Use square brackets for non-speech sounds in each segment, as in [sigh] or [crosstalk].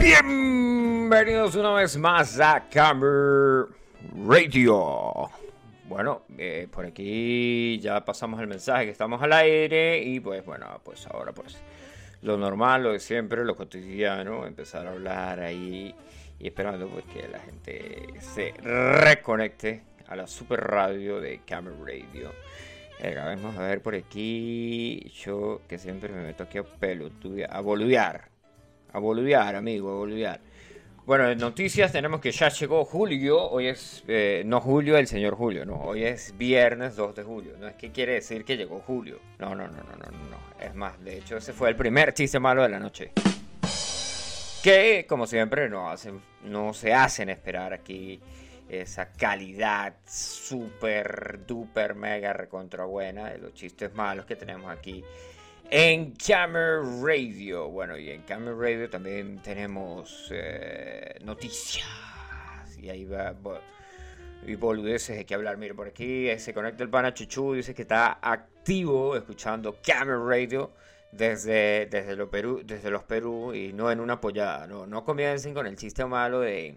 Bienvenidos una vez más a Camera Radio. Bueno, eh, por aquí ya pasamos el mensaje que estamos al aire y pues bueno, pues ahora pues lo normal, lo de siempre, lo cotidiano, empezar a hablar ahí y esperando pues que la gente se reconecte a la super radio de Camera Radio. Eh, vamos a ver por aquí, yo que siempre me meto aquí a pelotudear, a boludear, a boludear, amigo, a boludear. Bueno, en noticias tenemos que ya llegó Julio. Hoy es, eh, no Julio, el señor Julio, no. Hoy es viernes 2 de julio. No es que quiere decir que llegó Julio. No, no, no, no, no, no. Es más, de hecho, ese fue el primer chiste malo de la noche. Que, como siempre, no, hacen, no se hacen esperar aquí esa calidad super, duper, mega, recontra buena de los chistes malos que tenemos aquí en Camera Radio. Bueno, y en Camera Radio también tenemos eh, noticias. Y ahí va, y boludeces hay que hablar. Mire, por aquí eh, se conecta el pana Chuchu. Dice que está activo escuchando Camera Radio desde, desde, los Perú, desde los Perú y no en una apoyada. No, no comiencen con el chiste malo de.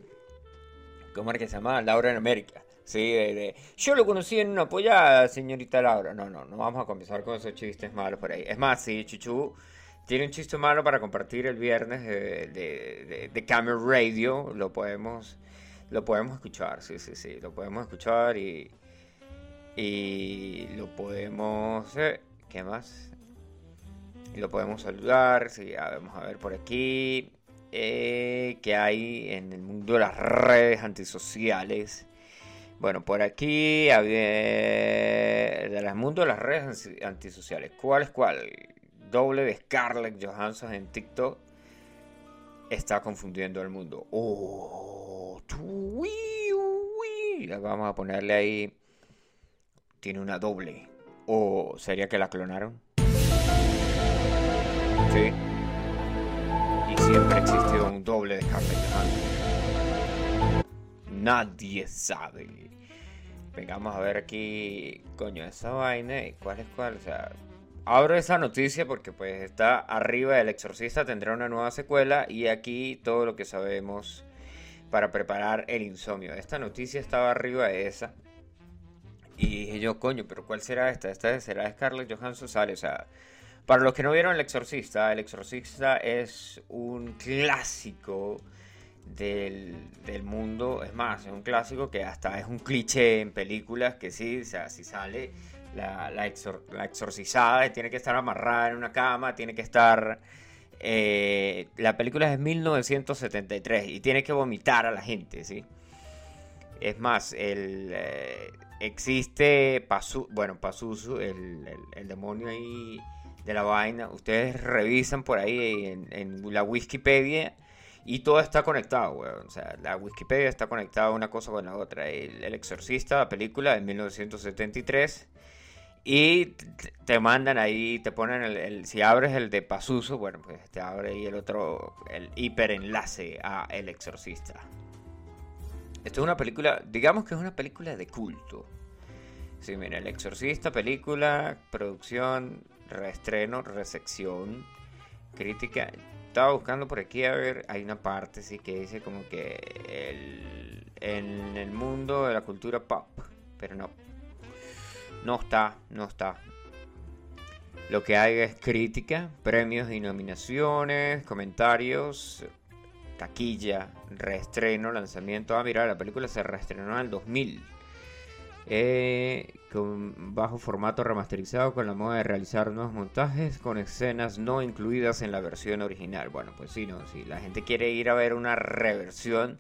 ¿Cómo es que se llama? Laura en América. Sí, de, yo lo conocí en una apoyada, señorita Laura. No, no, no vamos a comenzar con esos chistes malos por ahí. Es más, sí, Chuchu tiene un chiste malo para compartir el viernes de, de, de, Camera Radio. Lo podemos, lo podemos escuchar, sí, sí, sí. Lo podemos escuchar y, y lo podemos... Eh, ¿Qué más? Lo podemos saludar, sí, vamos a ver por aquí. Eh, ¿Qué hay en el mundo de las redes antisociales? Bueno, por aquí había del mundo de las redes antisociales. ¿Cuál es cuál? Doble de Scarlett Johansson en TikTok está confundiendo al mundo. Oh, vamos a ponerle ahí. Tiene una doble. ¿O sería que la clonaron? Sí. Y siempre existió un doble de Scarlett Johansson. Nadie sabe. Vengamos a ver aquí, coño, esa vaina cuál es cuál. O sea, abro esa noticia porque pues está arriba El Exorcista tendrá una nueva secuela y aquí todo lo que sabemos para preparar el insomnio. Esta noticia estaba arriba de esa. Y dije yo, coño, pero ¿cuál será esta? Esta será Scarlett Johansson sale, o sea, para los que no vieron El Exorcista, El Exorcista es un clásico del, mundo. Es más, es un clásico que hasta es un cliché en películas que sí, o sea, si sale la, la, exorcizada tiene que estar amarrada en una cama, tiene que estar... Eh, la película es de 1973 y tiene que vomitar a la gente, ¿sí? Es más, el, eh, existe Pasu, bueno, Pazuzu, el, el, demonio ahí de la vaina. Ustedes revisan por ahí en, en la Wikipedia y todo está conectado, weón. O sea, la Wikipedia está conectada una cosa con la otra. El, Exorcista, la película de 1973. Y te mandan ahí, te ponen el, si abres el de Pazuzu, bueno, pues te abre ahí el otro, el hiperenlace a El Exorcista. Esto es una película, digamos que es una película de culto. Sí, mira, El Exorcista, película, producción, reestreno, recepción, crítica estaba buscando por aquí a ver, hay una parte sí que dice como que el, en el mundo de la cultura pop, pero no, no está, no está. Lo que hay es crítica, premios y nominaciones, comentarios, taquilla, reestreno, lanzamiento. Ah, mira, la película se reestrenó en el 2000. Eh, con bajo formato remasterizado con la moda de realizar nuevos montajes con escenas no incluidas en la versión original. Bueno, pues sí, no, si la gente quiere ir a ver una reversión,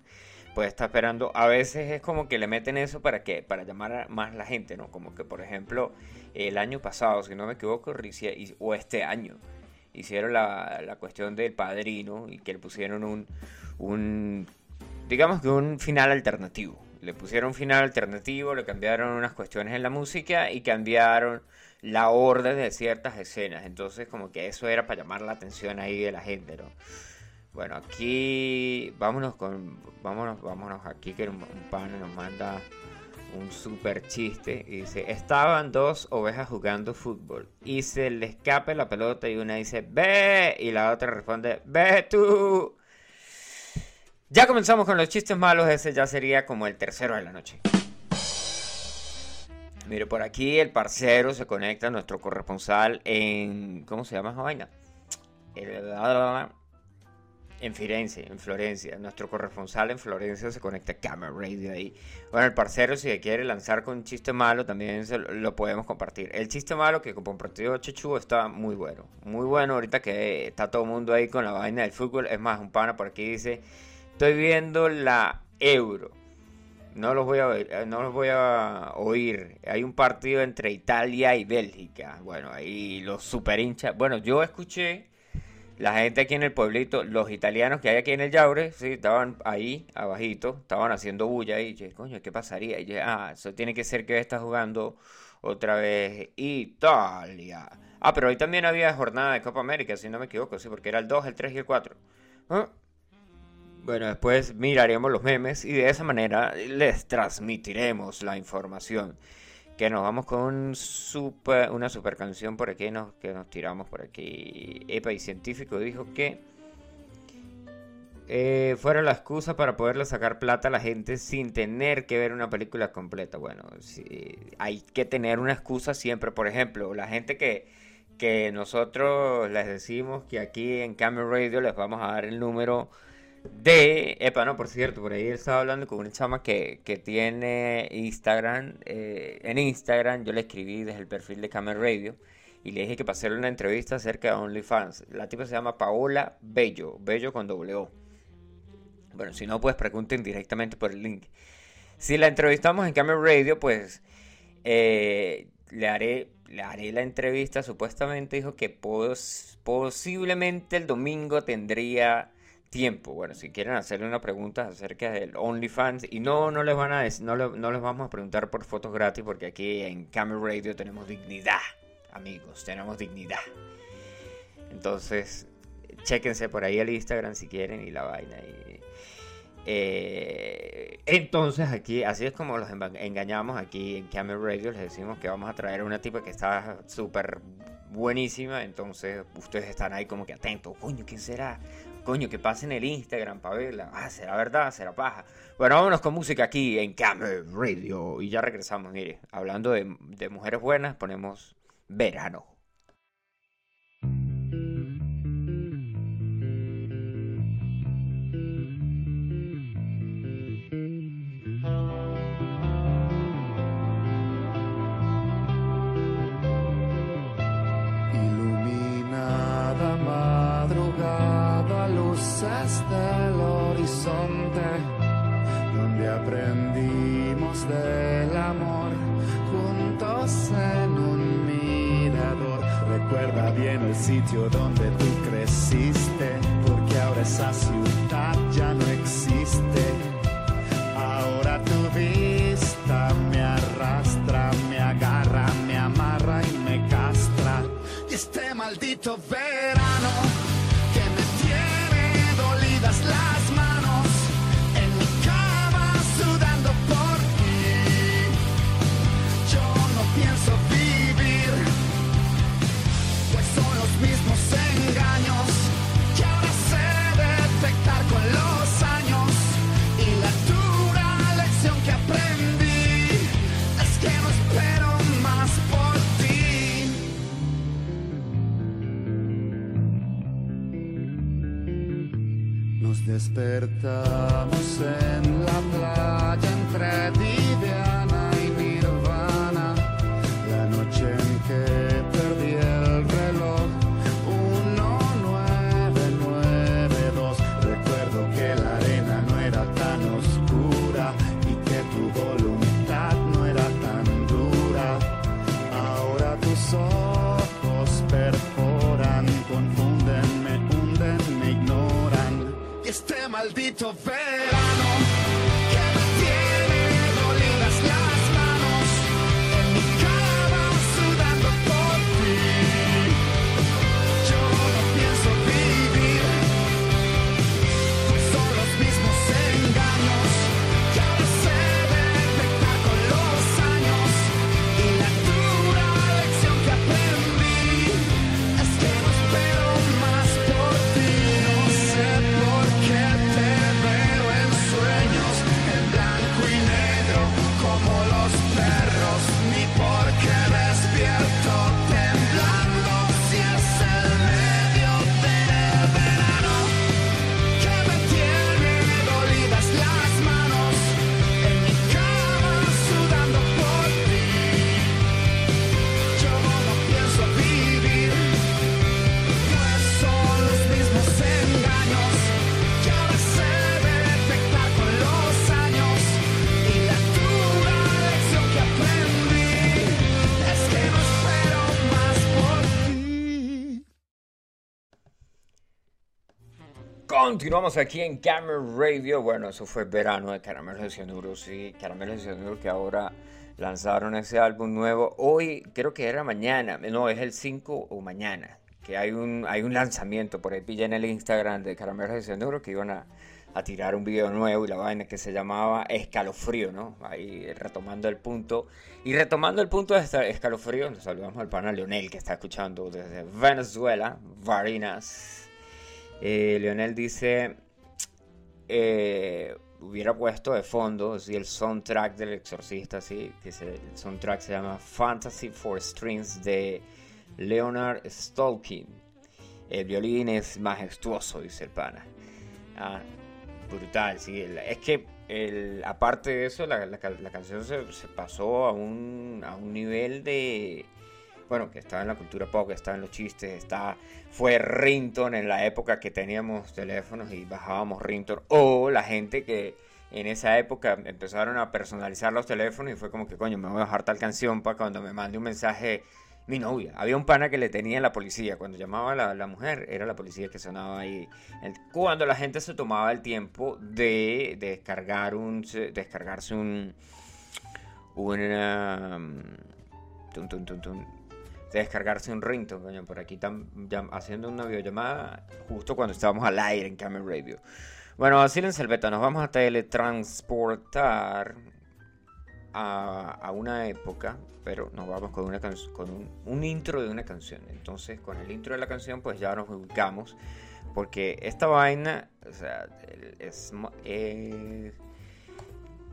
pues está esperando. A veces es como que le meten eso para que para llamar a más la gente, ¿no? Como que por ejemplo el año pasado, si no me equivoco, o este año hicieron la, la cuestión del padrino y que le pusieron un, un digamos que un final alternativo le pusieron final alternativo, le cambiaron unas cuestiones en la música y cambiaron la orden de ciertas escenas. Entonces como que eso era para llamar la atención ahí de la gente, ¿no? Bueno, aquí vámonos con vámonos, vámonos aquí que un, un pan nos manda un super chiste y dice, estaban dos ovejas jugando fútbol y se le escapa la pelota y una dice, ve y la otra responde, ve tú. Ya comenzamos con los chistes malos, ese ya sería como el tercero de la noche. Mire, por aquí el parcero se conecta, nuestro corresponsal en... ¿Cómo se llama esa vaina? en Firenze, en Florencia. Nuestro corresponsal en Florencia se conecta a Camera Radio ahí. Bueno, el parcero si quiere lanzar con un chiste malo también lo, podemos compartir. El chiste malo que compartió Chechu está muy bueno. Muy bueno ahorita que está todo el mundo ahí con la vaina del fútbol. Es más, un pana por aquí dice, estoy viendo la Euro. No los voy a eh, no los voy a oír. Hay un partido entre Italia y Bélgica. Bueno, ahí los super hinchas. Bueno, yo escuché la gente aquí en el pueblito, los italianos que hay aquí en el Yaure, sí, estaban ahí, abajito, estaban haciendo bulla y dije, coño, ¿qué pasaría? Y dije, ah, eso tiene que ser que está jugando otra vez Italia. Ah, pero hoy también había jornada de Copa América, si no me equivoco, sí, porque era el 2, el 3 y el 4. Ah. Bueno, después miraremos los memes y de esa manera les transmitiremos la información que nos vamos con super, una super canción por aquí nos, que nos tiramos por aquí. Epa y científico dijo que eh, fuera la excusa para poderle sacar plata a la gente sin tener que ver una película completa. Bueno, hay que tener una excusa siempre. Por ejemplo, la gente que, que nosotros les decimos que aquí en Camera Radio les vamos a dar el número de, epa, no, por cierto, por ahí estaba hablando con una chama que, tiene Instagram. Eh, en Instagram yo le escribí desde el perfil de Camera Radio y le dije que pasé una entrevista acerca de OnlyFans. La tipa se llama Paola Bello, Bello con W. Bueno, si no, pues pregunten directamente por el link. Si la entrevistamos en Camera Radio, pues eh, le, haré, le haré la entrevista. Supuestamente dijo que posiblemente el domingo tendría tiempo. Bueno, si quieren hacerle una pregunta acerca del OnlyFans y no no les van a no, no les vamos a preguntar por fotos gratis porque aquí en Camera Radio tenemos dignidad, amigos, tenemos dignidad. Entonces, chéquense por ahí el Instagram si quieren y la vaina y eh, entonces aquí, así es como los engañamos aquí en Camera Radio, les decimos que vamos a traer una tipa que está súper buenísima, entonces ustedes están ahí como que atentos, coño, ¿quién será? Coño, que pasen el Instagram para verla. Ah, será verdad, será paja. Bueno, vámonos con música aquí en Camera Radio. Y ya regresamos, mire. Hablando de mujeres buenas, ponemos verano. Recuerda bien el sitio donde tú creciste, porque ahora esa ciudad ya no existe. Ahora tu vista despertamos en la playa este maldito verano. Continuamos aquí en Camera Radio. Bueno, eso fue verano de Caramelos de Cianuro. Sí, Caramelos de Cianuro que ahora lanzaron ese álbum nuevo. Hoy, creo que era mañana. No, es el 5 o mañana. Que hay un, hay un lanzamiento. Por ahí pillé en el Instagram de Caramelos de Cianuro que iban a, a tirar un video nuevo y la vaina que se llamaba Escalofrío, ¿no? Ahí retomando el punto. Y retomando el punto de escalofrío, nos saludamos al pana Leonel que está escuchando desde Venezuela, Varinas. Eh, Leonel dice, eh, hubiera puesto de fondo si el soundtrack del exorcista, sí, que el soundtrack se llama Fantasy for Strings de Leonard Stolkin. El violín es majestuoso, dice el pana. Ah, brutal, sí. Es que aparte de eso, la, canción se, se, pasó a un, a un nivel de bueno, que estaba en la cultura pop, que estaba en los chistes, está, fue Rington en la época que teníamos teléfonos y bajábamos Rington, o la gente que en esa época empezaron a personalizar los teléfonos y fue como que, coño, me voy a bajar tal canción para cuando me mande un mensaje mi novia. Había un pana que le tenía la policía. Cuando llamaba la, la mujer, era la policía que sonaba ahí. Cuando la gente se tomaba el tiempo de, descargar un, descargarse un, una, descargarse un ringtone, coño, por aquí están haciendo una videollamada justo cuando estábamos al aire en Camera Radio. Bueno, así en Selveta nos vamos a teletransportar a, una época, pero nos vamos con, una con un, intro de una canción. Entonces, con el intro de la canción, pues ya nos ubicamos, porque esta vaina, o sea, es... Eh,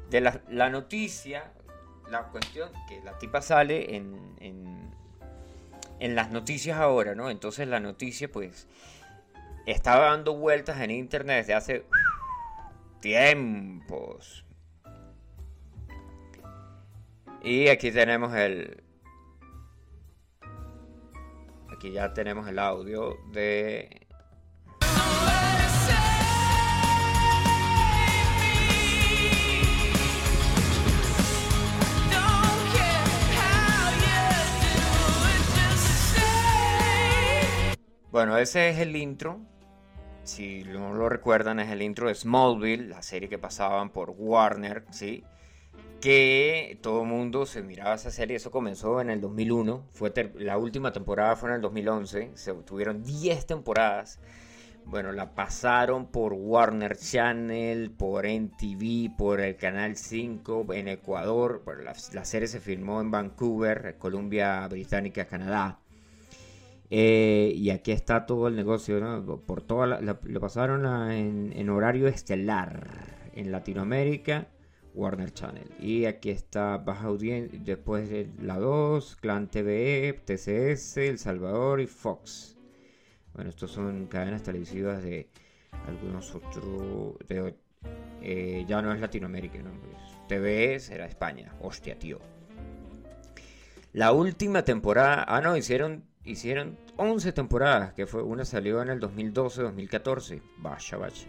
de la, noticia, la cuestión que la tipa sale en las noticias ahora, ¿no? Entonces la noticia pues estaba dando vueltas en internet desde hace tiempos. Y aquí tenemos el... Aquí ya tenemos el audio de Bueno, ese es el intro. Si no lo recuerdan, es el intro de Smallville, la serie que pasaban por Warner, ¿sí? Que todo mundo se miraba esa serie. Eso comenzó en el 2001. Fue la última temporada fue en el 2011. Se tuvieron 10 temporadas. Bueno, la pasaron por Warner Channel, por NTV, por el Canal 5 en Ecuador. la, la serie se filmó en Vancouver, Columbia Británica, Canadá. Eh, y aquí está todo el negocio, Por toda lo pasaron en, horario estelar en Latinoamérica, Warner Channel. Y aquí está Baja Audiencia, después de la 2, Clan TV, TCS, El Salvador y Fox. Bueno, estos son cadenas televisivas de algunos otros. Eh, ya no es Latinoamérica, ¿no? TVE será España. Hostia, tío. La última temporada. Ah, no, hicieron hicieron 11 temporadas, que fue una salió en el 2012-2014. Vaya, vaya.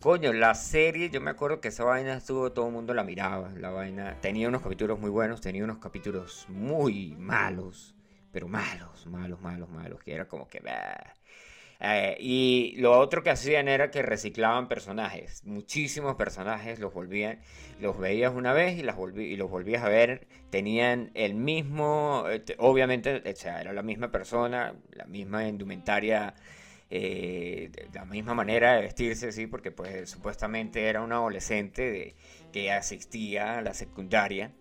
Coño, la serie, yo me acuerdo que esa vaina estuvo, todo el mundo la miraba. La vaina tenía unos capítulos muy buenos, tenía unos capítulos muy malos, pero malos, malos, malos, malos, que era como que. Eh, y lo otro que hacían era que reciclaban personajes, muchísimos personajes los volvían, los veías una vez y, los volvías a ver, tenían el mismo, este, obviamente, o sea, era la misma persona, la misma indumentaria, eh, la misma manera de vestirse, sí, porque pues supuestamente era un adolescente de, que asistía a la secundaria,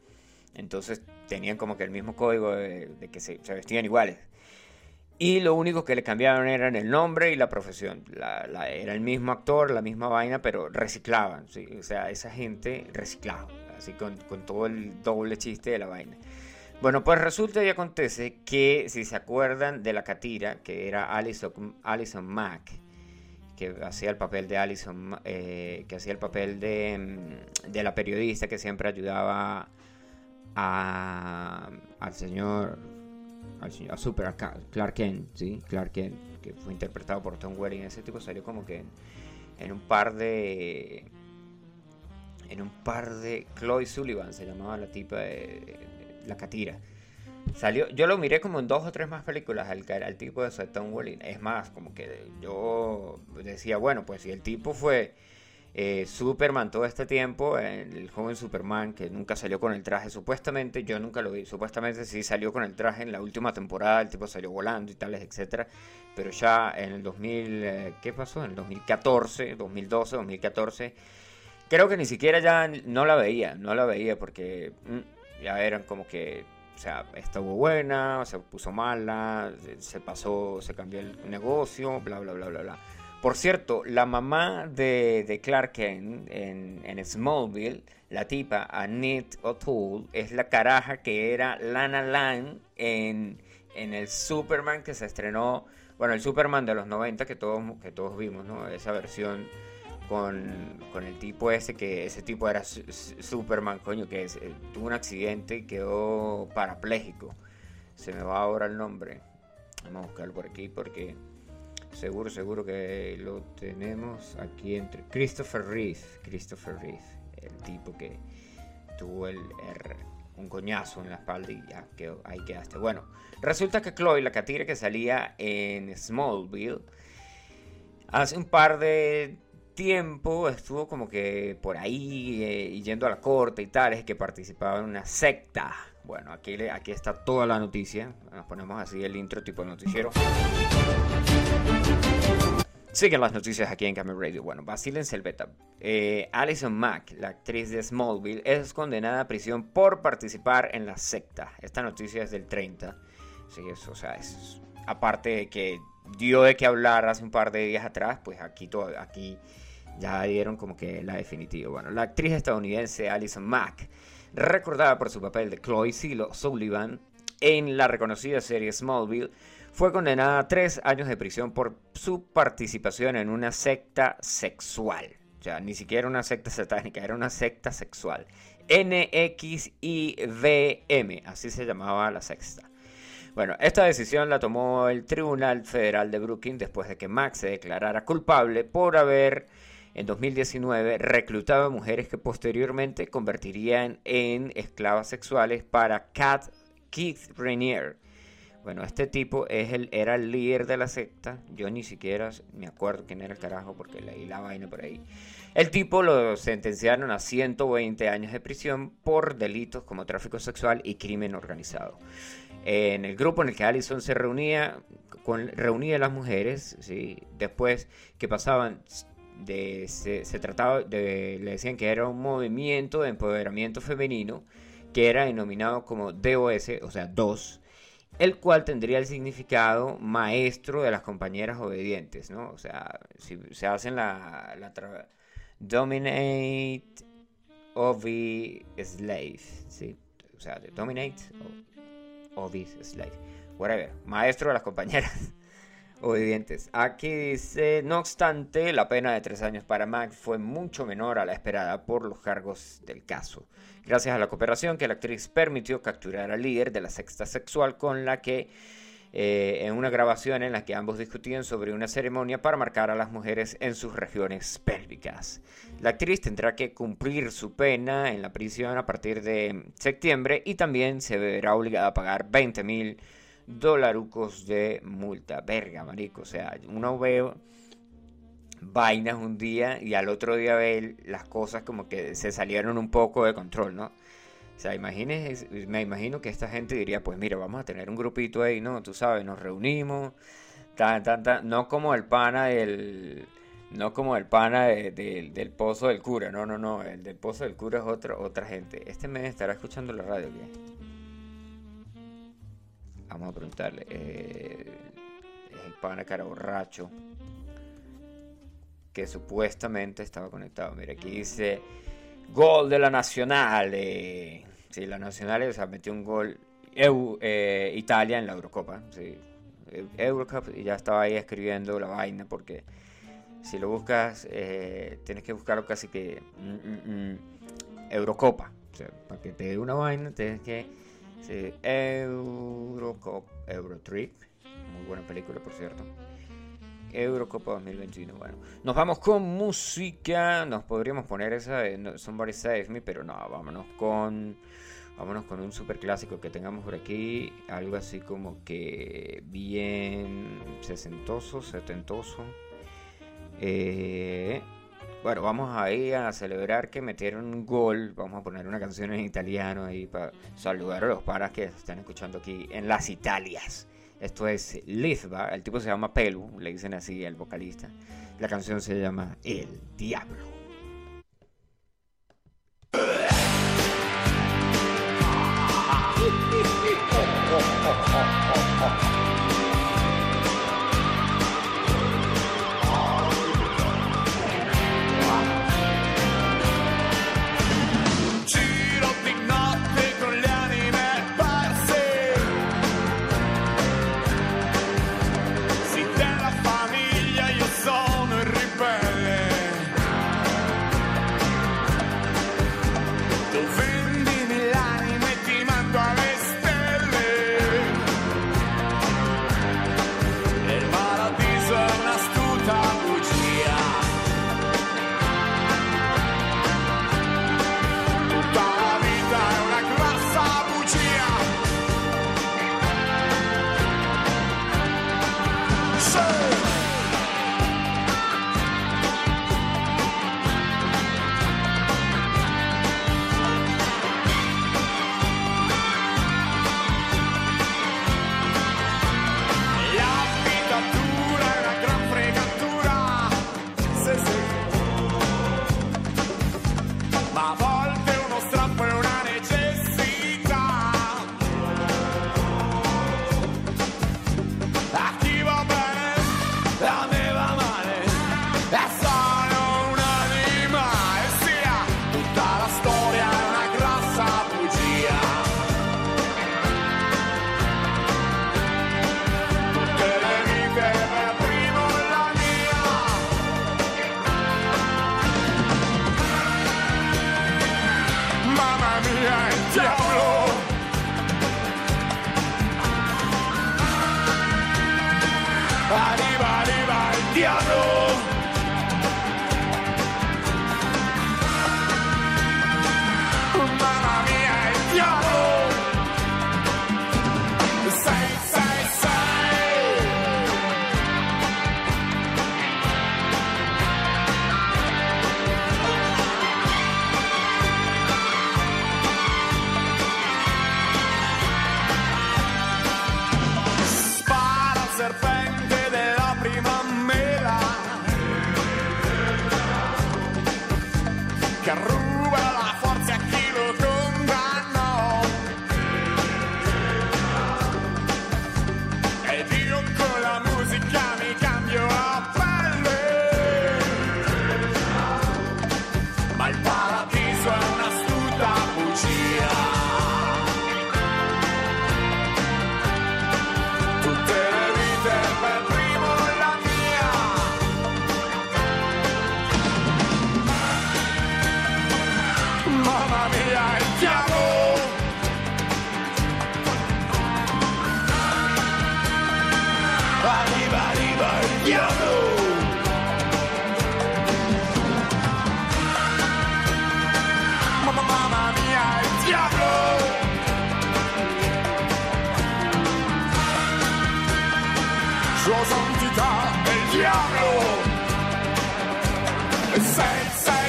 entonces tenían como que el mismo código de, que se vestían iguales. Y lo único que le cambiaron eran el nombre y la profesión. era el mismo actor, la misma vaina, pero reciclaban. O sea, esa gente reciclaba. Así con, todo el doble chiste de la vaina. Bueno, pues resulta y acontece que si se acuerdan de la catira, que era Alison, Alison Mack, que hacía el papel de Alison, eh, que hacía el papel de, mm, de, la periodista que siempre ayudaba al señor a Super, Clark Kent, ¿sí? Clark Kent, que fue interpretado por Tom Welling. Ese tipo salió como que en, un par de. En un par de. Chloe Sullivan se llamaba la tipa de, la catira. Salió, yo lo miré como en dos o tres más películas al, al tipo de Stonewall. y Es más, como que yo decía, bueno, pues si el tipo fue eh, Superman todo este tiempo, el joven Superman que nunca salió con el traje, supuestamente, yo nunca lo vi, supuestamente sí salió con el traje en la última temporada, el tipo salió volando y tales, etcétera, pero ya en el 2000, eh, ¿qué pasó? En el 2014, 2012, 2014, creo que ni siquiera ya no la veía, no la veía porque mm, ya eran como que o sea, estuvo buena, se puso mala, se pasó, se cambió el negocio, bla, bla, bla, bla, bla. Por cierto, la mamá de, de Clark Kent en, en, Smallville, la tipa Annette O'Toole, es la caraja que era Lana Lang en, en el Superman que se estrenó, bueno, el Superman de los 90 que todos, que todos vimos, ¿no? Esa versión con, con, el tipo ese, que ese tipo era Superman, coño, que eh, tuvo un accidente y quedó parapléjico. Se me va ahora el nombre. Vamos a buscarlo por aquí porque seguro, seguro que lo tenemos aquí entre Christopher Reeve. Christopher Reeve, el tipo que tuvo el, el, un coñazo en la espalda y ya que ahí quedaste. Bueno, resulta que Chloe, la catira que salía en Smallville, hace un par de tiempo estuvo como que por ahí eh, yendo a la corte y tal, es que participaba en una secta. Bueno, aquí, aquí está toda la noticia. Nos ponemos así el intro tipo noticiero. Siguen las noticias aquí en Camera Radio. Bueno, vacílense el beta. Eh, Alison Mack, la actriz de Smallville, es condenada a prisión por participar en la secta. Esta noticia es del 30. Sí, o sea, es aparte de que dio de qué hablar hace un par de días atrás, pues aquí, todo, aquí ya dieron como que la definitiva. Bueno, la actriz estadounidense Alison Mack, recordada por su papel de Chloe Sullivan en la reconocida serie Smallville, fue condenada a tres años de prisión por su participación en una secta sexual. O sea, ni siquiera una secta satánica, era una secta sexual. NXIVM, así se llamaba la sexta. Bueno, esta decisión la tomó el Tribunal Federal de Brooklyn después de que Max se declarara culpable por haber en 2019 reclutado a mujeres que posteriormente convertirían en esclavas sexuales para Cat Keith Rainier. Bueno, este tipo es el, era el líder de la secta. Yo ni siquiera me acuerdo quién era el carajo porque leí la vaina por ahí. El tipo lo sentenciaron a 120 años de prisión por delitos como tráfico sexual y crimen organizado. En el grupo en el que Allison se reunía, con, reunía a las mujeres, ¿sí? después que pasaban de, se, trataba de, le decían que era un movimiento de empoderamiento femenino que era denominado como DOS, o sea, DOS, el cual tendría el significado maestro de las compañeras obedientes, ¿no? O sea, si se hacen la, la dominate obi slave, ¿sí? O sea, dominate obi slave, whatever, maestro de las compañeras obedientes. Aquí dice, no obstante, la pena de tres años para Mac fue mucho menor a la esperada por los cargos del caso. Gracias a la cooperación que la actriz permitió capturar al líder de la sexta sexual con la que, eh, en una grabación en la que ambos discutían sobre una ceremonia para marcar a las mujeres en sus regiones pélvicas. La actriz tendrá que cumplir su pena en la prisión a partir de septiembre y también se verá obligada a pagar 20 mil dolarucos de multa. Verga, marico. O sea, uno ve vainas un día y al otro día ve las cosas como que se salieron un poco de control, ¿no? O sea, me imagino que esta gente diría, pues mira, vamos a tener un grupito ahí, ¿no? Tú sabes, nos reunimos, tan, tan, no como el pana del... No como el pana del pozo del cura, no, no, no, el del pozo del cura es otra, otra gente. Este me estará escuchando la radio, ¿qué? Vamos a preguntarle. Eh, el pana cara borracho. Que supuestamente estaba conectado. Mira, aquí dice. Gol de la Nacional. sí, la Nacional o sea, metió un gol. Eh, Italia en la Eurocopa. Sí. Eurocup y ya estaba ahí escribiendo la vaina porque si lo buscas eh, tienes que buscarlo casi que mm, mm, mm, Eurocopa. O sea, para que te dé una vaina tienes que Sí, Eurocop, Eurotrip. Muy buena película, por cierto. Eurocopa 2021. Bueno, nos vamos con música. Nos podríamos poner esa de Somebody Save Me, pero no, vámonos con Vámonos con un super clásico que tengamos por aquí. Algo así como que bien sesentoso, setentoso. Eh, bueno, vamos ahí a celebrar que metieron un gol. Vamos a poner una canción en italiano ahí para saludar a los paras que están escuchando aquí en las Italias. Esto es Lisba, el tipo se llama Pelu, le dicen así al vocalista. La canción se llama El Diablo. [laughs] cristiano. sad, sad.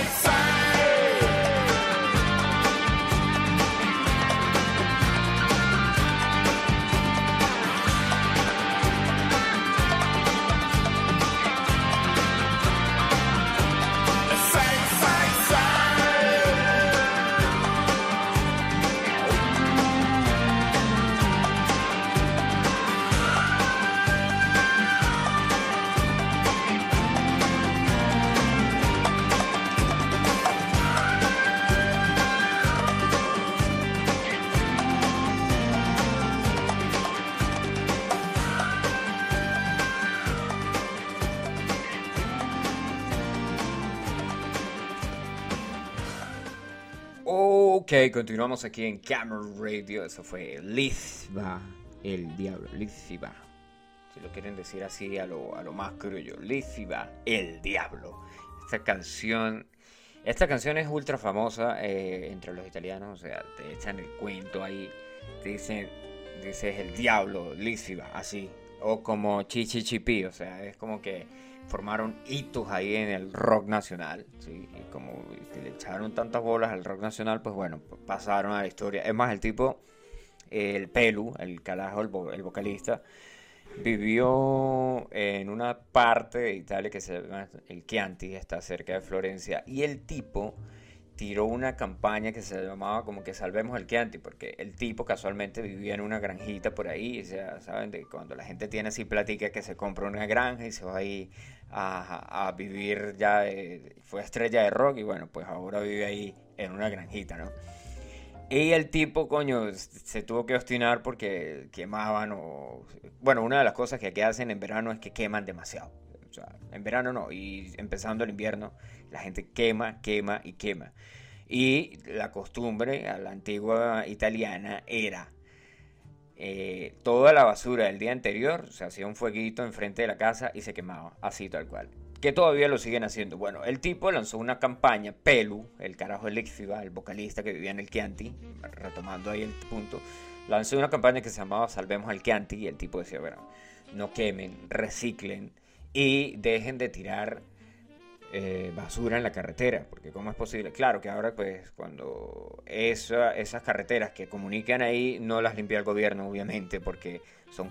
Ok, continuamos aquí en Camera Radio. Eso fue Lisba, el diablo. Lisba. Si lo quieren decir así a lo, a lo más cruyo. Lisba, el diablo. Esta canción Esta canción es ultra famosa eh, entre los italianos, o sea, te echan el cuento ahí, te dicen, dices el diablo, Lisiva, así, o como Chichichipi, o sea, es como que formaron hitos ahí en el rock nacional, ¿sí? y como le echaron tantas bolas al rock nacional, pues bueno, pasaron a la historia. Es más, el tipo, el Pelu, el carajo, el, vo- el vocalista, vivió en una parte de Italia que se llama el Chianti, está cerca de Florencia, y el tipo tiró una campaña que se llamaba como que salvemos el Chianti, porque el tipo casualmente vivía en una granjita por ahí, o sea, saben, de cuando la gente tiene así platica que se compra una granja y se va ahí a, vivir ya, de- fue estrella de rock y bueno, pues ahora vive ahí en una granjita, ¿no? Y el tipo, coño, se tuvo que obstinar porque quemaban o... Bueno, una de las cosas que aquí hacen en verano es que queman demasiado. O sea, en verano no, y empezando el invierno, la gente quema, quema y quema. Y la costumbre a la antigua italiana era eh, toda la basura del día anterior, se hacía un fueguito enfrente de la casa y se quemaba, así tal cual. Que todavía lo siguen haciendo. Bueno, el tipo lanzó una campaña, Pelu, el carajo del Ixfiba, el vocalista que vivía en el Chianti, retomando ahí el punto, lanzó una campaña que se llamaba Salvemos al Chianti y el tipo decía, bueno, no quemen, reciclen y dejen de tirar eh, basura en la carretera, porque cómo es posible, claro que ahora pues cuando esa- esas carreteras que comunican ahí no las limpia el gobierno obviamente, porque son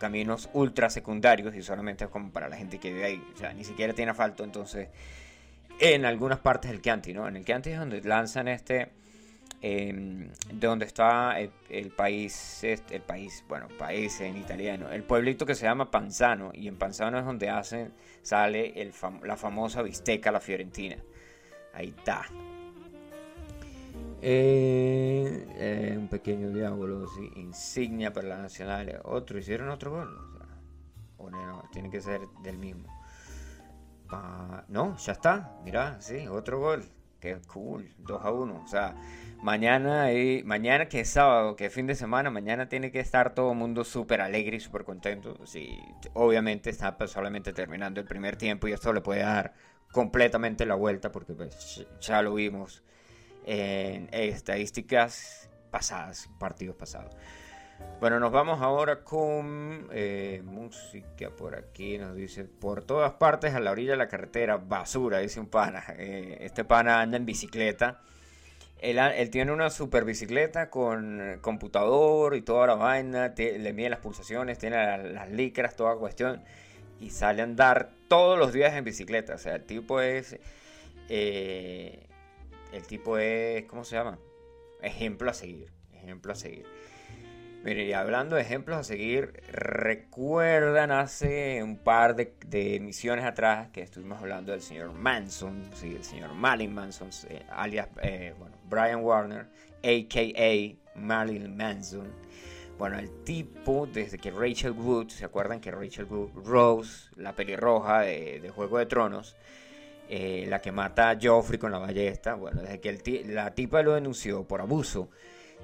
caminos ultra secundarios y solamente es como para la gente que vive ahí, o sea, ni siquiera tiene asfalto, entonces en algunas partes del Chianti, ¿no? En el Chianti es donde lanzan este, eh, de donde está el, país, este, el país, bueno, país en italiano, el pueblito que se llama Panzano, y en Panzano es donde hacen, sale el la famosa bisteca la fiorentina. Ahí está. Eh, eh, un pequeño diablo, sí, insignia para la nacional. Otro, hicieron otro gol. Tiene que ser del mismo. Pa- no, ya está. Mira, sí, otro gol. Qué cool. 2 a 1. O sea, mañana, y, mañana que es sábado, que es fin de semana, mañana tiene que estar todo el mundo súper alegre y súper contento. Obviamente está pues, solamente terminando el primer tiempo y esto le puede dar completamente la vuelta porque pues ya lo vimos en estadísticas pasadas, partidos pasados. Bueno, nos vamos ahora con eh, música por aquí. Nos dice, por todas partes a la orilla de la carretera, basura, dice un pana. [laughs] Eh, este pana anda en bicicleta. Él, tiene una super bicicleta con computador y toda la vaina. le mide las pulsaciones, tiene la- las licras, toda cuestión. Y sale a andar todos los días en bicicleta. O sea, el tipo es... eh, el tipo es... ¿Cómo se llama? Ejemplo a seguir. Ejemplo a seguir. Mire, y hablando de ejemplos a seguir, recuerdan hace un par de, de emisiones atrás que estuvimos hablando del señor Manson, sí, el señor Marilyn Manson, eh, alias, eh, bueno, Brian Warner, a.k.a. Marilyn Manson. Bueno, el tipo, desde que Rachel Wood, ¿se acuerdan que Rachel Wood, Rose, la pelirroja de, de Juego de Tronos, eh, la que mata a Joffrey con la ballesta, bueno, desde que el la tipa lo denunció por abuso,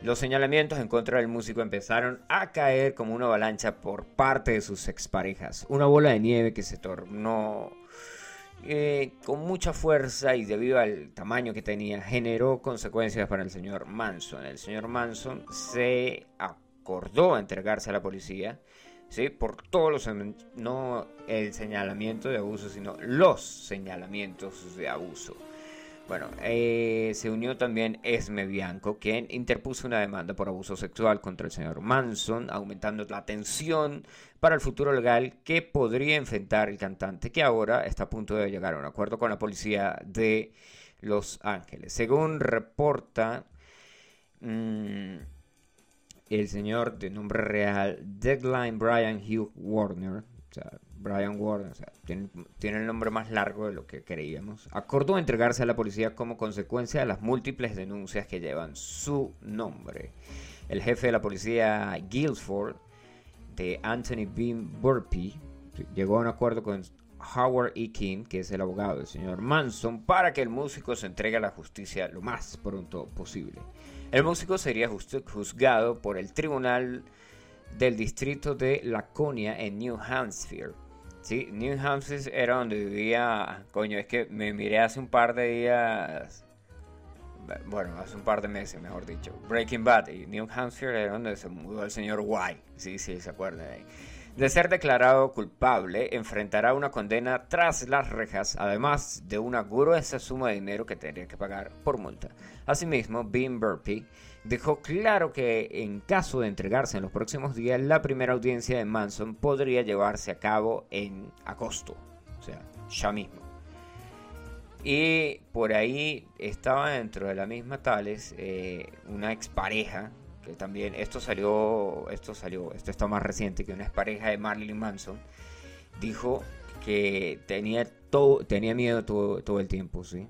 los señalamientos en contra del músico empezaron a caer como una avalancha por parte de sus exparejas. Una bola de nieve que se tornó eh, con mucha fuerza y debido al tamaño que tenía generó consecuencias para el señor Manson. El señor Manson se acordó entregarse a la policía. ¿sí? Por todos los no el señalamiento de abuso, sino los señalamientos de abuso. Bueno, eh, se unió también Esme Bianco, quien interpuso una demanda por abuso sexual contra el señor Manson, aumentando la tensión para el futuro legal que podría enfrentar el cantante, que ahora está a punto de llegar a un acuerdo con la policía de Los Ángeles. Según reporta mm, el señor de nombre real, Deadline Brian Hugh Warner, o sea, Brian Warner, o sea, tiene, el nombre más largo de lo que creíamos, acordó entregarse a la policía como consecuencia de las múltiples denuncias que llevan su nombre. El jefe de la policía, Guilford, de Anthony Bean Burpee, llegó a un acuerdo con Howard E. King, que es el abogado del señor Manson, para que el músico se entregue a la justicia lo más pronto posible. El músico sería juzgado por el tribunal del distrito de Laconia en New Hampshire. Sí, New Hampshire era donde vivía. Coño, es que me miré hace un par de días. Bueno, hace un par de meses, mejor dicho. Breaking Bad y New Hampshire era donde se mudó el señor White. Sí, sí, se acuerdan ahí. De ser declarado culpable, enfrentará una condena tras las rejas, además de una gruesa suma de dinero que tendría que pagar por multa. Asimismo, Bean Burpee dejó claro que en caso de entregarse en los próximos días, la primera audiencia de Manson podría llevarse a cabo en agosto, o sea, ya mismo. Y por ahí estaba dentro de la misma Tales eh, una expareja que también esto salió, esto salió, esto está más reciente que una expareja de Marilyn Manson dijo que tenía todo, tenía miedo todo, todo el tiempo, sí,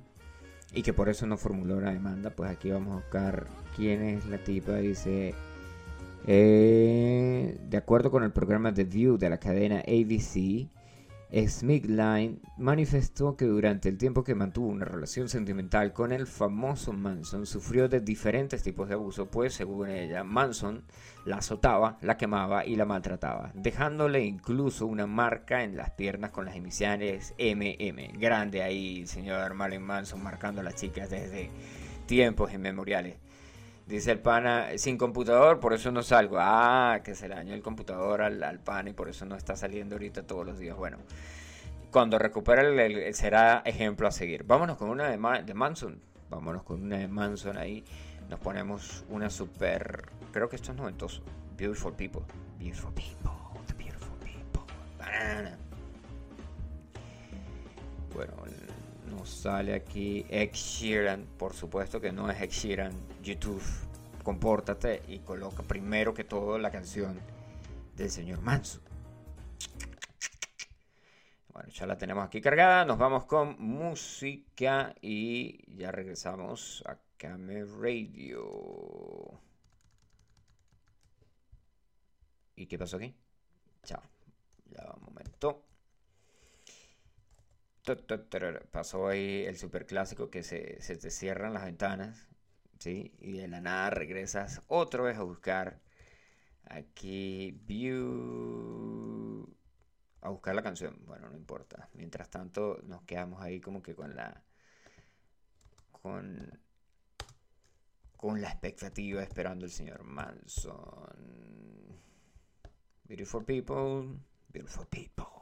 y que por eso no formuló la demanda. Pues aquí vamos a buscar quién es la tipa. Dice, eh, de acuerdo con el programa The View de la cadena ABC, Smithline manifestó que durante el tiempo que mantuvo una relación sentimental con el famoso Manson sufrió de diferentes tipos de abuso, pues según ella, Manson la azotaba, la quemaba y la maltrataba, dejándole incluso una marca en las piernas con las iniciales MM. Grande ahí, señor Marlon Manson, marcando a las chicas desde tiempos inmemoriales. Dice el pana, sin computador, por eso no salgo. Ah, que se le dañó el computador al, al pana y por eso no está saliendo ahorita todos los días. Bueno, cuando recupere el, será ejemplo a seguir. Vámonos con una de, de Manson. Vámonos con una de Manson ahí. Nos ponemos una super. Creo que esto es noventoso. Beautiful people. Beautiful people. Beautiful people. Banana. Bueno, sale aquí Ex Sheeran. Por supuesto que no es Ex Sheeran. YouTube, compórtate y coloca primero que todo la canción del señor Manson. Bueno, ya la tenemos aquí cargada. Nos vamos con música y ya regresamos a Came Radio. ¿Y qué pasó aquí? Chao. Ya un momento. Pasó ahí el super clásico que se, se te cierran las ventanas. ¿Sí? Y de la nada regresas otra vez a buscar aquí View a buscar la canción. Bueno, no importa. Mientras tanto, nos quedamos ahí como que con la. con. con la expectativa esperando el señor Manson. Beautiful people, beautiful people.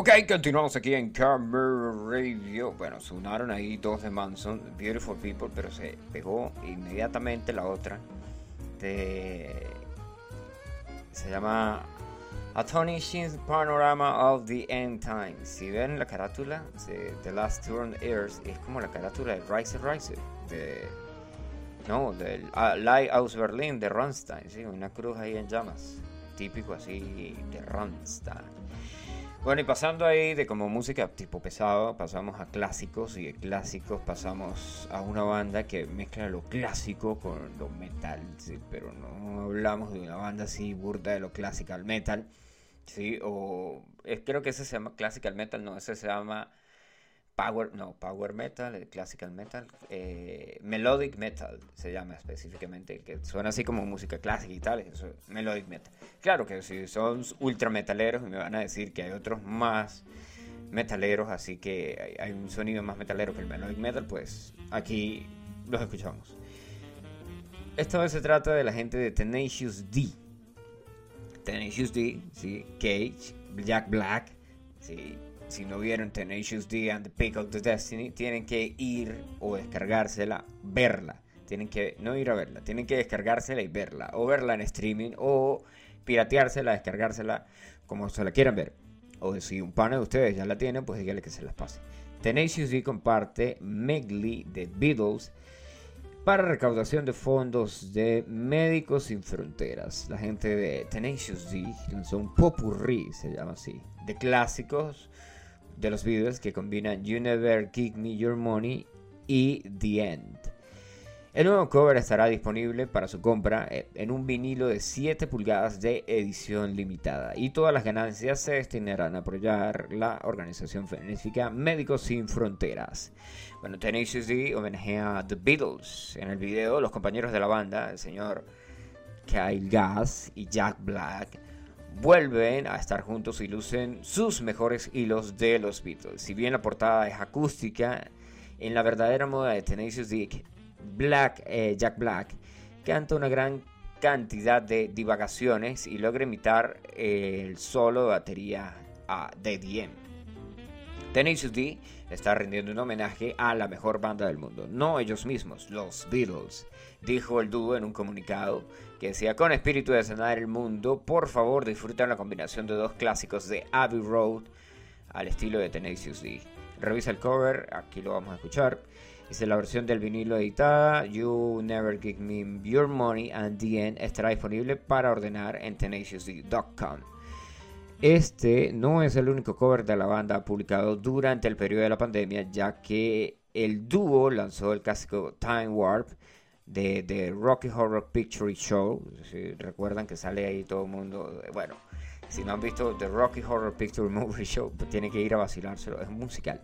Ok, continuamos aquí en Camera Radio. Bueno, sonaron ahí dos de Manson, Beautiful People, pero se pegó inmediatamente la otra de... Se llama Astonishing Panorama of the End Times. Si ven la carátula de The Last Turn Earth, es como la carátula de Rise Rise, de... No, del ah, Lighthouse Berlin de Rammstein, sí, una cruz ahí en llamas. Típico así de Rammstein. Bueno, y pasando ahí de como música tipo pesado, pasamos a clásicos y de clásicos pasamos a una banda que mezcla lo clásico con lo metal, ¿sí? pero no hablamos de una banda así burda de lo classical metal, ¿sí? o creo que ese se llama classical metal, no, ese se llama Power, no, Power Metal, el Classical Metal, eh, Melodic Metal se llama específicamente, que suena así como música clásica y tal, eso, Melodic Metal. Claro que si son ultra metaleros me van a decir que hay otros más metaleros, así que hay, un sonido más metalero que el Melodic Metal, pues aquí los escuchamos. Esta vez se trata de la gente de Tenacious D. Tenacious D, ¿sí? Cage, Jack Black, ¿sí? Si no vieron Tenacious D and the Peak of the Destiny, tienen que ir o descargársela, verla. Tienen que no ir a verla, tienen que descargársela y verla. O verla en streaming o pirateársela, descargársela como se la quieran ver. O si un pana de ustedes ya la tienen, pues dígale que se las pase. Tenacious D comparte Megley de Beatles para recaudación de fondos de Médicos Sin Fronteras. La gente de Tenacious D lanzó un popurrí, se llama así, de clásicos de los videos que combinan You Never Give Me Your Money y The End. El nuevo cover estará disponible para su compra en un vinilo de 7 pulgadas de edición limitada y todas las ganancias se destinarán a apoyar la organización benéfica Médicos Sin Fronteras. Bueno, Tenacious D homenajea a The Beatles. En el video, los compañeros de la banda, el señor Kyle Gass y Jack Black, vuelven a estar juntos y lucen sus mejores hilos de los Beatles. Si bien la portada es acústica, en la verdadera moda de Tenacious D, Black, eh, Jack Black canta una gran cantidad de divagaciones y logra imitar el solo de batería de DM. Tenacious D está rindiendo un homenaje a la mejor banda del mundo, no ellos mismos, los Beatles, dijo el dúo en un comunicado que decía, con espíritu de sanar el mundo, por favor disfruten la combinación de dos clásicos de Abbey Road al estilo de Tenacious D. Revisa el cover, aquí lo vamos a escuchar. Dice la versión del vinilo editada, You Never Give Me Your Money and the End estará disponible para ordenar en tenaciousd.com. Este no es el único cover de la banda publicado durante el periodo de la pandemia, ya que el dúo lanzó el clásico Time Warp de, Rocky Horror Picture Show. Si recuerdan que sale ahí todo el mundo. Bueno, si no han visto The Rocky Horror Picture Movie Show, pues que ir a vacilárselo. Es musical.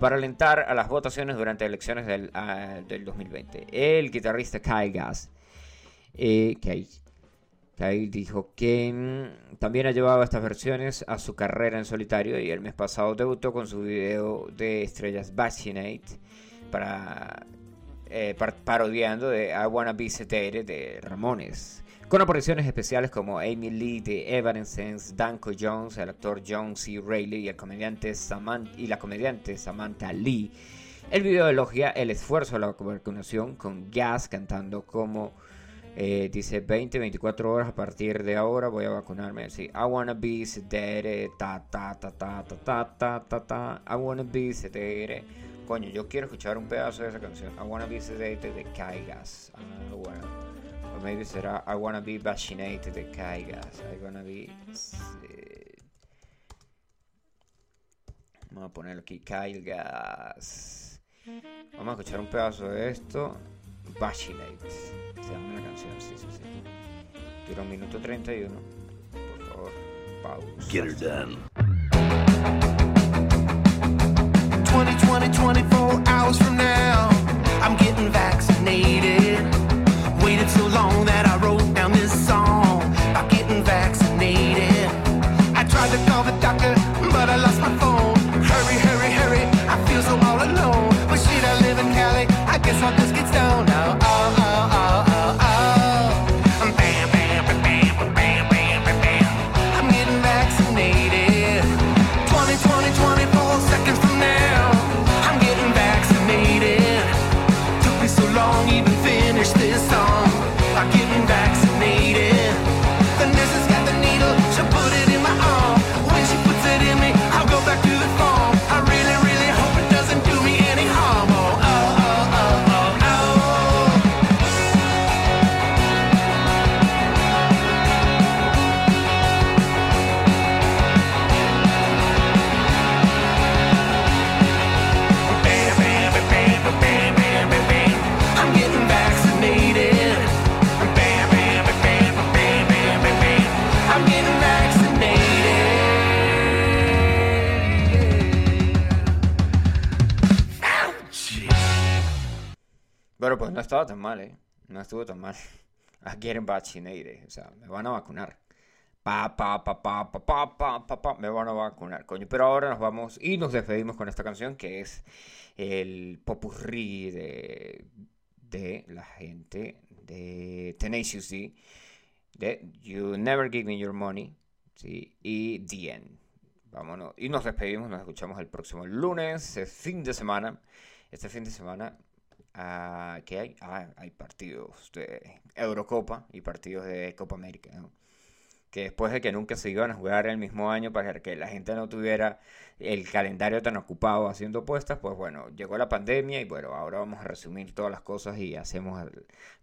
Para alentar a las votaciones durante elecciones del, uh, del 2020. El guitarrista Kyle Gass. Eh, Kyle, dijo que mm, también ha llevado estas versiones a su carrera en solitario y el mes pasado debutó con su video de estrellas Bashinate para eh, parodiando de I Wanna Be Sedated de Ramones. Con apariciones especiales como Amy Lee de Evanescence, Danko Jones, el actor John C. Reilly y, el comediante y la comediante Samantha Lee. El video elogia el esfuerzo de la vacunación con Gas cantando como eh, dice 20, 24 horas a partir de ahora voy a vacunarme. Sí, I wanna be sedated, ta ta ta ta ta ta ta ta ta. I wanna be sedated. Coño, yo quiero escuchar un pedazo de esa canción. I wanna be sedated de Kaigas. Ah, bueno. O maybe será I wanna be vaccinated de Kaigas. I wanna be. Vamos a ponerlo aquí. Kaigas. Vamos a escuchar un pedazo de esto. Vaccinate. Se llama la canción, sí, sí, sí. Dura un minuto 31. Por favor, pausa. Get her done. 20, 20, 24 hours from now, I'm getting vaccinated. Waited so long that I estaba tan mal, ¿eh? No estuvo tan mal. [laughs] Getting vaccinated. O sea, me van a vacunar. Pa, pa, pa, pa, pa, pa, pa, pa, pa, me van a vacunar, coño. Pero ahora nos vamos y nos despedimos con esta canción que es el popurrí de, de la gente de Tenacious D. De You Never Give Me Your Money. ¿sí? Y The End. Vámonos. Y nos despedimos, nos escuchamos el próximo lunes, es fin de semana. Este fin de semana, ah, ¿qué hay? Ah, hay partidos de Eurocopa y partidos de Copa América. Que después de que nunca se iban a jugar el mismo año para que la gente no tuviera el calendario tan ocupado haciendo apuestas, pues bueno, llegó la pandemia y bueno, ahora vamos a resumir todas las cosas y hacemos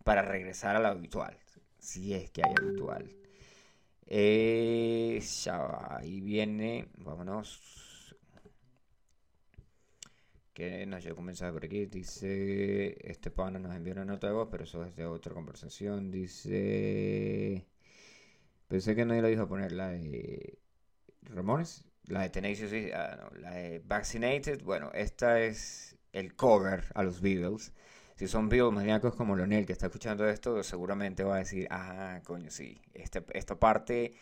para regresar a lo habitual. Si es que hay habitual. Eh, ya ahí viene, vámonos. Que nos llegó un por aquí. Dice: Este pana nos envió una nota de voz, pero eso es de otra conversación. Dice: Pensé que nadie lo iba a poner la de Ramones, la de Tenacious, ah, no, la de Vaccinated. Bueno, esta es el cover a los Beatles. Si son Beatles maníacos como Leonel que está escuchando esto, seguramente va a decir: Ah, coño, sí, este, esta parte.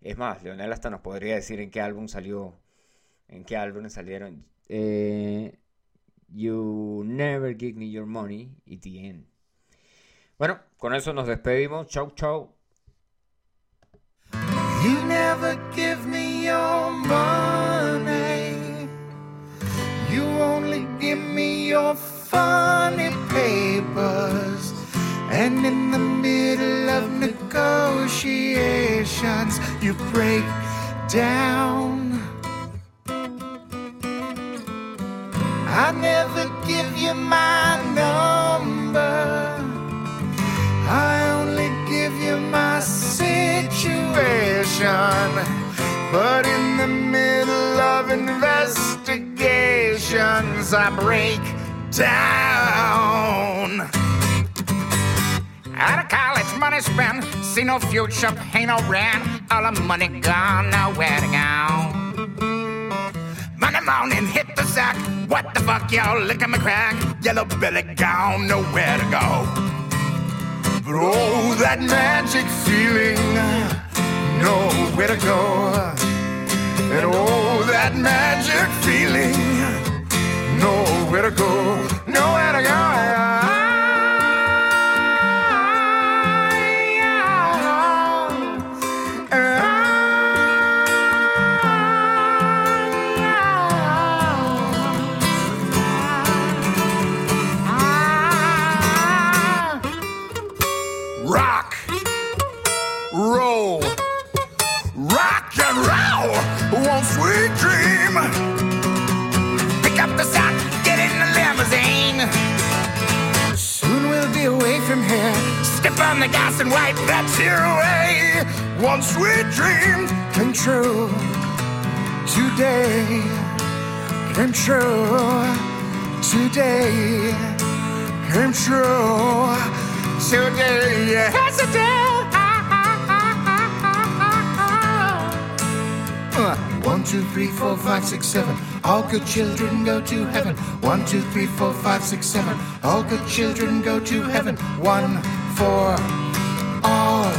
Es más, Leonel hasta nos podría decir en qué álbum salió, en qué álbum salieron. Eh, You Never Give Me Your Money y The End. Bueno, con eso nos despedimos. Chau, chau. You never give me your money. You only give me your funny papers. And in the middle of negotiations, you break down. I never give you my number. I only give you my situation. But in the middle of investigations, I break down. Out of college, money spent, see no future, pay no rent. All the money gone, nowhere to go. Monday morning, hit the sack. What the fuck, y'all? Look at me crack. Yellow belly gone, nowhere to go. But oh, that magic feeling, nowhere to go. And oh, that magic feeling, nowhere to go, nowhere to go. Step on the gas and wipe that tear away. One sweet dream came true today. Came true today. Came true today. Yes, it did. Uh, One, two, three, four, five, six, seven. All good children go to heaven. One, two, three, four, five, six, seven. All good children go to heaven. One for all.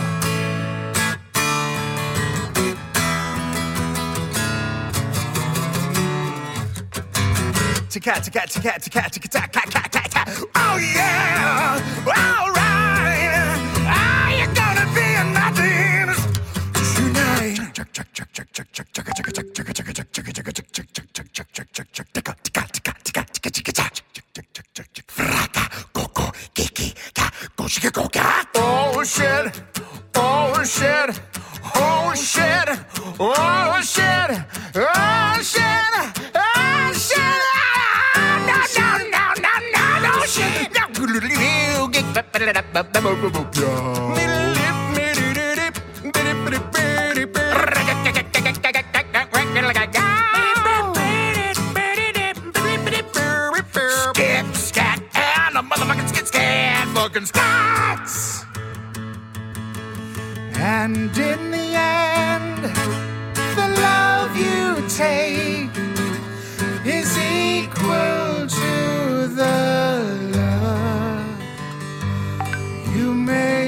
Cat, cat, cat, cat, cat, cat, cat, cat, cat. Oh yeah! All right! Oh shit! Oh shit! Oh shit! Oh shit! Oh shit! Oh shit! No, no, no, no, no, no shit! broken starts. And in the end, the love you take is equal to the love you make.